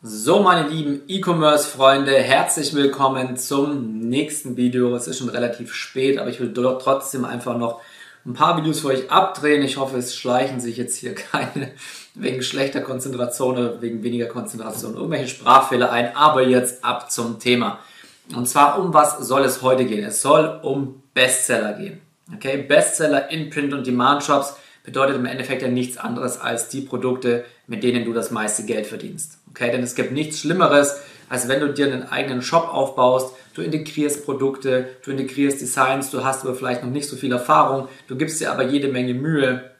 So, meine lieben E-Commerce-Freunde, herzlich willkommen zum nächsten Video. Es ist schon relativ spät, aber ich will dort trotzdem einfach noch ein paar Videos für euch abdrehen. Ich hoffe, es schleichen sich jetzt hier keine wegen schlechter Konzentration oder wegen weniger Konzentration irgendwelche Sprachfehler ein. Aber jetzt ab zum Thema. Und zwar, um was soll es heute gehen? Es soll um Bestseller gehen. Okay, Bestseller in Print- und Demand-Shops bedeutet im Endeffekt ja nichts anderes als die Produkte, mit denen du das meiste Geld verdienst. Okay, denn es gibt nichts Schlimmeres, als wenn du dir einen eigenen Shop aufbaust, du integrierst Produkte, du integrierst Designs, du hast aber vielleicht noch nicht so viel Erfahrung, du gibst dir aber jede Menge Mühe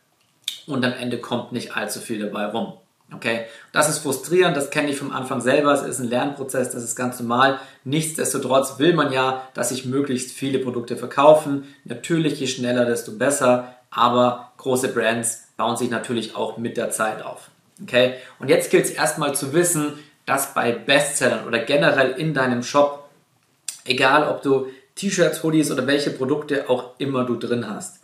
und am Ende kommt nicht allzu viel dabei rum. Okay, das ist frustrierend, das kenne ich vom Anfang selber, es ist ein Lernprozess, das ist ganz normal. Nichtsdestotrotz will man ja, dass sich möglichst viele Produkte verkaufen. Natürlich, je schneller, desto besser aber große Brands bauen sich natürlich auch mit der Zeit auf. Okay? Und jetzt gilt es erstmal zu wissen, dass bei Bestsellern oder generell in deinem Shop, egal ob du T-Shirts, Hoodies oder welche Produkte auch immer du drin hast,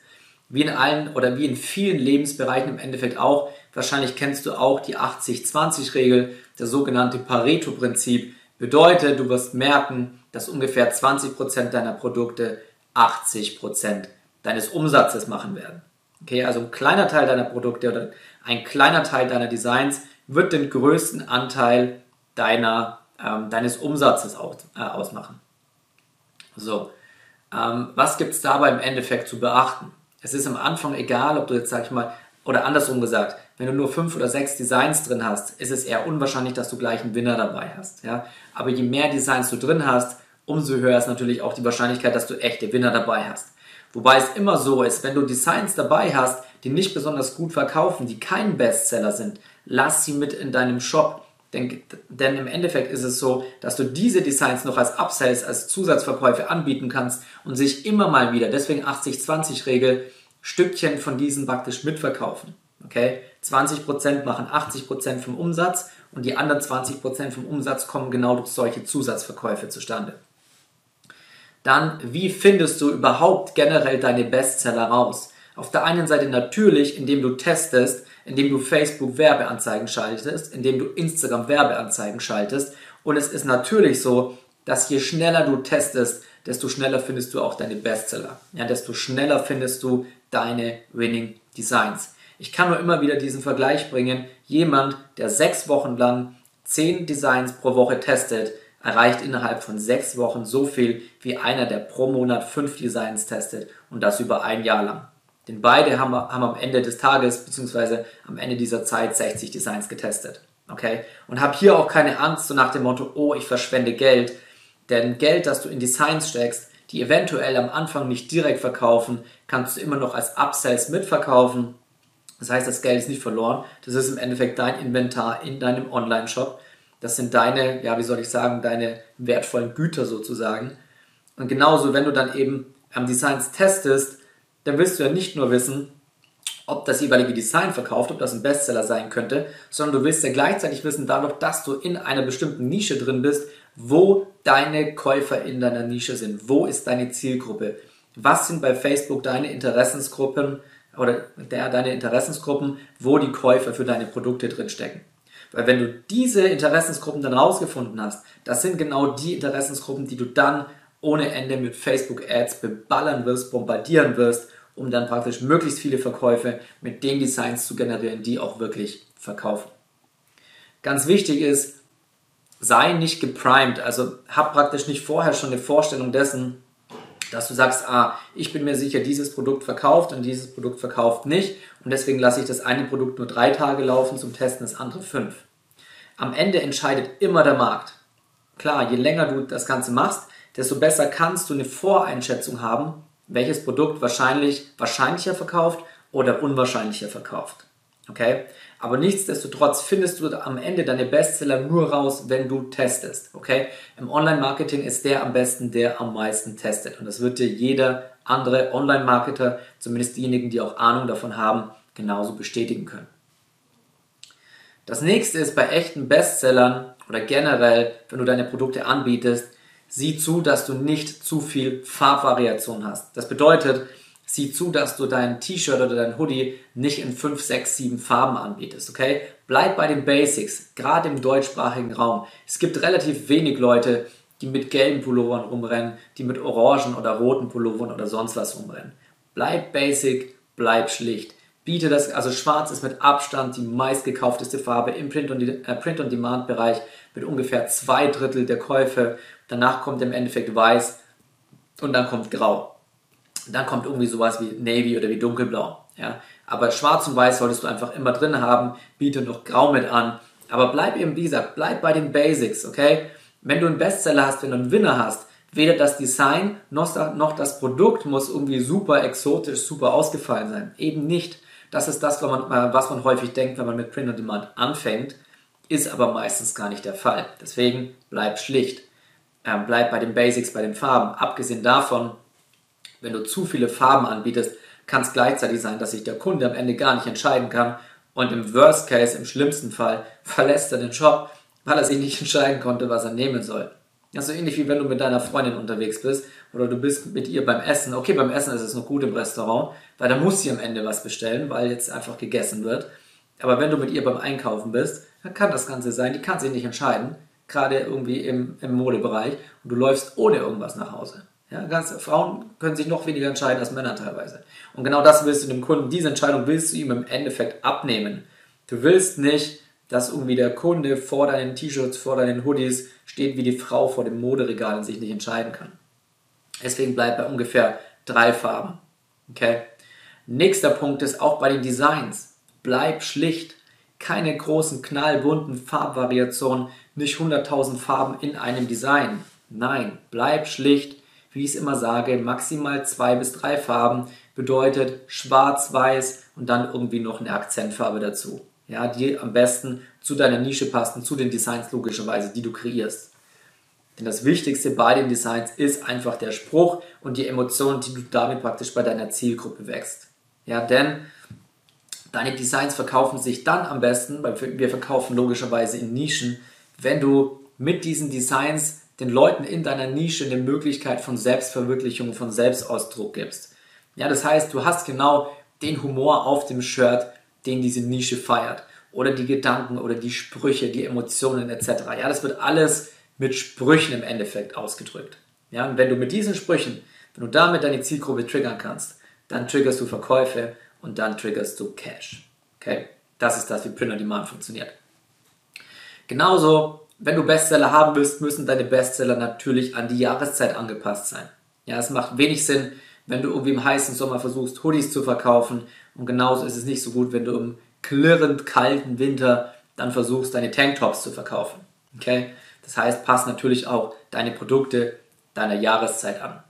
wie in allen oder wie in vielen Lebensbereichen im Endeffekt auch, wahrscheinlich kennst du auch die 80-20-Regel, das sogenannte Pareto-Prinzip, bedeutet, du wirst merken, dass ungefähr 20% deiner Produkte 80% deines Umsatzes machen werden. Okay, also ein kleiner Teil deiner Produkte oder ein kleiner Teil deiner Designs wird den größten Anteil deiner, ähm, deines Umsatzes aus, äh, ausmachen. So, ähm, was gibt es dabei im Endeffekt zu beachten? Es ist am Anfang egal, ob du jetzt, sag ich mal, oder andersrum gesagt, wenn du nur fünf oder sechs Designs drin hast, ist es eher unwahrscheinlich, dass du gleich einen Winner dabei hast. Ja? Aber je mehr Designs du drin hast, umso höher ist natürlich auch die Wahrscheinlichkeit, dass du echte Winner dabei hast. Wobei es immer so ist, wenn du Designs dabei hast, die nicht besonders gut verkaufen, die kein Bestseller sind, lass sie mit in deinem Shop. Denn, denn im Endeffekt ist es so, dass du diese Designs noch als Upsells, als Zusatzverkäufe anbieten kannst und sich immer mal wieder, deswegen 80-20-Regel, Stückchen von diesen praktisch mitverkaufen. Okay? 20% machen 80% vom Umsatz und die anderen 20% vom Umsatz kommen genau durch solche Zusatzverkäufe zustande. Dann, wie findest du überhaupt generell deine Bestseller raus? Auf der einen Seite natürlich, indem du testest, indem du Facebook Werbeanzeigen schaltest, indem du Instagram Werbeanzeigen schaltest. Und es ist natürlich so, dass je schneller du testest, desto schneller findest du auch deine Bestseller. Ja, desto schneller findest du deine Winning Designs. Ich kann nur immer wieder diesen Vergleich bringen. Jemand, der sechs Wochen lang zehn Designs pro Woche testet, erreicht innerhalb von sechs Wochen so viel wie einer, der pro Monat fünf Designs testet und das über ein Jahr lang. Denn beide haben, haben am Ende des Tages bzw. am Ende dieser Zeit 60 Designs getestet. Okay? Und hab hier auch keine Angst, so nach dem Motto, oh, ich verschwende Geld. Denn Geld, das du in Designs steckst, die eventuell am Anfang nicht direkt verkaufen, kannst du immer noch als Upsells mitverkaufen. Das heißt, das Geld ist nicht verloren. Das ist im Endeffekt dein Inventar in deinem Online-Shop das sind deine, ja, wie soll ich sagen, deine wertvollen Güter sozusagen. Und genauso, wenn du dann eben am Designs testest, dann willst du ja nicht nur wissen, ob das jeweilige Design verkauft, ob das ein Bestseller sein könnte, sondern du willst ja gleichzeitig wissen, dadurch, dass du in einer bestimmten Nische drin bist, wo deine Käufer in deiner Nische sind. Wo ist deine Zielgruppe? Was sind bei Facebook deine Interessensgruppen oder der, deine Interessensgruppen, wo die Käufer für deine Produkte drin stecken? Weil wenn du diese Interessensgruppen dann rausgefunden hast, das sind genau die Interessensgruppen, die du dann ohne Ende mit Facebook Ads beballern wirst, bombardieren wirst, um dann praktisch möglichst viele Verkäufe mit den Designs zu generieren, die auch wirklich verkaufen. Ganz wichtig ist, sei nicht geprimed, also hab praktisch nicht vorher schon eine Vorstellung dessen, dass du sagst, ah, ich bin mir sicher, dieses Produkt verkauft und dieses Produkt verkauft nicht und deswegen lasse ich das eine Produkt nur drei Tage laufen zum Testen, das andere fünf. Am Ende entscheidet immer der Markt. Klar, je länger du das Ganze machst, desto besser kannst du eine Voreinschätzung haben, welches Produkt wahrscheinlich wahrscheinlicher verkauft oder unwahrscheinlicher verkauft. Okay? Aber nichtsdestotrotz findest du am Ende deine Bestseller nur raus, wenn du testest. Okay? Im Online-Marketing ist der am besten, der am meisten testet. Und das wird dir jeder andere Online-Marketer, zumindest diejenigen, die auch Ahnung davon haben, genauso bestätigen können. Das nächste ist bei echten Bestsellern oder generell, wenn du deine Produkte anbietest, sieh zu, dass du nicht zu viel Farbvariation hast. Das bedeutet, Sieh zu, dass du dein T-Shirt oder dein Hoodie nicht in 5, 6, 7 Farben anbietest, okay? Bleib bei den Basics, gerade im deutschsprachigen Raum. Es gibt relativ wenig Leute, die mit gelben Pullovern rumrennen, die mit orangen oder roten Pullovern oder sonst was rumrennen. Bleib basic, bleib schlicht. Biete das, also schwarz ist mit Abstand die meistgekaufteste Farbe im Print-on-Demand-Bereich mit ungefähr zwei Drittel der Käufe. Danach kommt im Endeffekt weiß und dann kommt grau. Dann kommt irgendwie sowas wie Navy oder wie dunkelblau. Ja? Aber schwarz und weiß solltest du einfach immer drin haben. Biete noch grau mit an. Aber bleib eben, wie gesagt, bleib bei den Basics, okay? Wenn du einen Bestseller hast, wenn du einen Winner hast, weder das Design noch das Produkt muss irgendwie super exotisch, super ausgefallen sein. Eben nicht. Das ist das, was man, äh, was man häufig denkt, wenn man mit Print on Demand anfängt, ist aber meistens gar nicht der Fall. Deswegen bleib schlicht. Ähm, bleib bei den Basics, bei den Farben. Abgesehen davon, wenn du zu viele Farben anbietest, kann es gleichzeitig sein, dass sich der Kunde am Ende gar nicht entscheiden kann und im Worst Case, im schlimmsten Fall, verlässt er den Shop weil er sich nicht entscheiden konnte, was er nehmen soll. Das ist so ähnlich wie wenn du mit deiner Freundin unterwegs bist oder du bist mit ihr beim Essen. Okay, beim Essen ist es noch gut im Restaurant, weil da muss sie am Ende was bestellen, weil jetzt einfach gegessen wird. Aber wenn du mit ihr beim Einkaufen bist, dann kann das Ganze sein, die kann sich nicht entscheiden, gerade irgendwie im, im Modebereich und du läufst ohne irgendwas nach Hause. Ja, ganz, Frauen können sich noch weniger entscheiden als Männer teilweise. Und genau das willst du dem Kunden, diese Entscheidung willst du ihm im Endeffekt abnehmen. Du willst nicht dass irgendwie der Kunde vor deinen T-Shirts, vor deinen Hoodies steht wie die Frau vor dem Moderegal und sich nicht entscheiden kann. Deswegen bleibt bei ungefähr drei Farben. Okay? Nächster Punkt ist auch bei den Designs. Bleib schlicht. Keine großen knallbunten Farbvariationen, nicht 100.000 Farben in einem Design. Nein, bleib schlicht. Wie ich es immer sage, maximal zwei bis drei Farben bedeutet schwarz, weiß und dann irgendwie noch eine Akzentfarbe dazu ja, die am besten zu deiner Nische passen, zu den Designs logischerweise, die du kreierst. Denn das Wichtigste bei den Designs ist einfach der Spruch und die Emotionen, die du damit praktisch bei deiner Zielgruppe wächst. Ja, denn deine Designs verkaufen sich dann am besten, weil wir verkaufen logischerweise in Nischen, wenn du mit diesen Designs den Leuten in deiner Nische eine Möglichkeit von Selbstverwirklichung, von Selbstausdruck gibst. Ja, das heißt, du hast genau den Humor auf dem Shirt, den diese Nische feiert. Oder die Gedanken oder die Sprüche, die Emotionen etc. Ja, das wird alles mit Sprüchen im Endeffekt ausgedrückt. Ja, und wenn du mit diesen Sprüchen, wenn du damit deine Zielgruppe triggern kannst, dann triggerst du Verkäufe und dann triggerst du Cash. Okay? Das ist das, wie Print on Demand funktioniert. Genauso, wenn du Bestseller haben willst, müssen deine Bestseller natürlich an die Jahreszeit angepasst sein. Ja, es macht wenig Sinn, wenn du irgendwie im heißen Sommer versuchst, Hoodies zu verkaufen. Und genauso ist es nicht so gut, wenn du im klirrend kalten Winter dann versuchst, deine Tanktops zu verkaufen. Okay? Das heißt, pass natürlich auch deine Produkte deiner Jahreszeit an.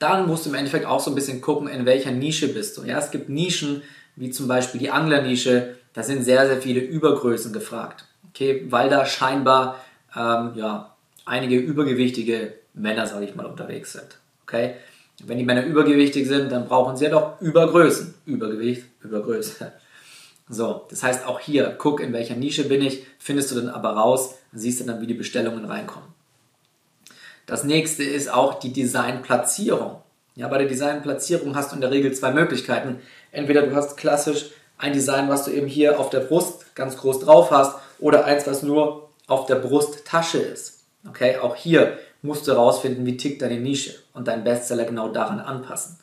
Dann musst du im Endeffekt auch so ein bisschen gucken, in welcher Nische bist du. Ja, es gibt Nischen, wie zum Beispiel die Anglernische, da sind sehr, sehr viele Übergrößen gefragt. Okay, weil da scheinbar ähm, ja, einige übergewichtige Männer, sage ich mal, unterwegs sind. Okay? Wenn die Männer übergewichtig sind, dann brauchen sie ja doch Übergrößen. Übergewicht, Übergröße. So, das heißt auch hier, guck, in welcher Nische bin ich, findest du dann aber raus, siehst du dann, wie die Bestellungen reinkommen. Das nächste ist auch die Designplatzierung. Ja, bei der Designplatzierung hast du in der Regel zwei Möglichkeiten. Entweder du hast klassisch ein Design, was du eben hier auf der Brust ganz groß drauf hast, oder eins, was nur auf der Brusttasche ist. Okay, auch hier musst du herausfinden, wie tickt deine Nische und deinen Bestseller genau daran anpassen.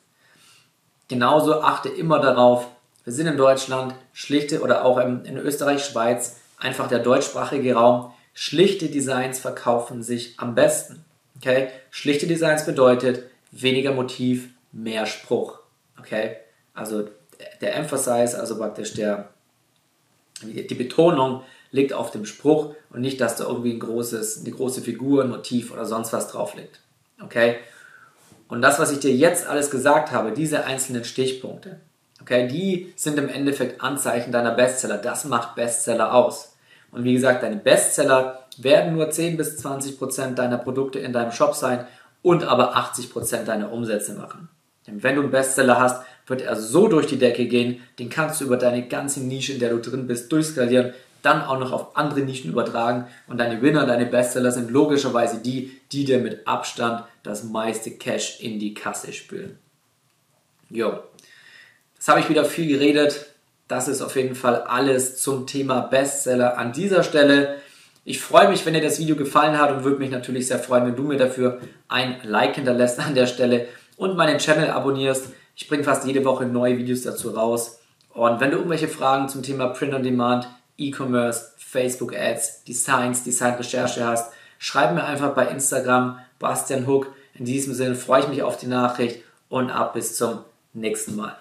Genauso achte immer darauf, wir sind in Deutschland, schlichte oder auch in Österreich, Schweiz, einfach der deutschsprachige Raum, schlichte Designs verkaufen sich am besten. Okay? Schlichte Designs bedeutet weniger Motiv, mehr Spruch. Okay? Also der Emphasize, also praktisch der, die Betonung liegt auf dem Spruch und nicht, dass da irgendwie ein großes, eine große Figur, ein Motiv oder sonst was drauf liegt. Okay? Und das, was ich dir jetzt alles gesagt habe, diese einzelnen Stichpunkte, okay, die sind im Endeffekt Anzeichen deiner Bestseller. Das macht Bestseller aus. Und wie gesagt, deine Bestseller werden nur 10 bis 20 Prozent deiner Produkte in deinem Shop sein und aber 80 Prozent deiner Umsätze machen. Denn wenn du einen Bestseller hast, wird er so durch die Decke gehen, den kannst du über deine ganze Nische, in der du drin bist, durchskalieren dann auch noch auf andere Nischen übertragen und deine Winner, deine Bestseller sind logischerweise die, die dir mit Abstand das meiste Cash in die Kasse spülen. Jo, das habe ich wieder viel geredet. Das ist auf jeden Fall alles zum Thema Bestseller an dieser Stelle. Ich freue mich, wenn dir das Video gefallen hat und würde mich natürlich sehr freuen, wenn du mir dafür ein Like hinterlässt an der Stelle und meinen Channel abonnierst. Ich bringe fast jede Woche neue Videos dazu raus. Und wenn du irgendwelche Fragen zum Thema Print on Demand, E-Commerce, Facebook Ads, Designs, Design-Recherche hast, schreib mir einfach bei Instagram Bastian Hook. In diesem Sinne freue ich mich auf die Nachricht und ab bis zum nächsten Mal.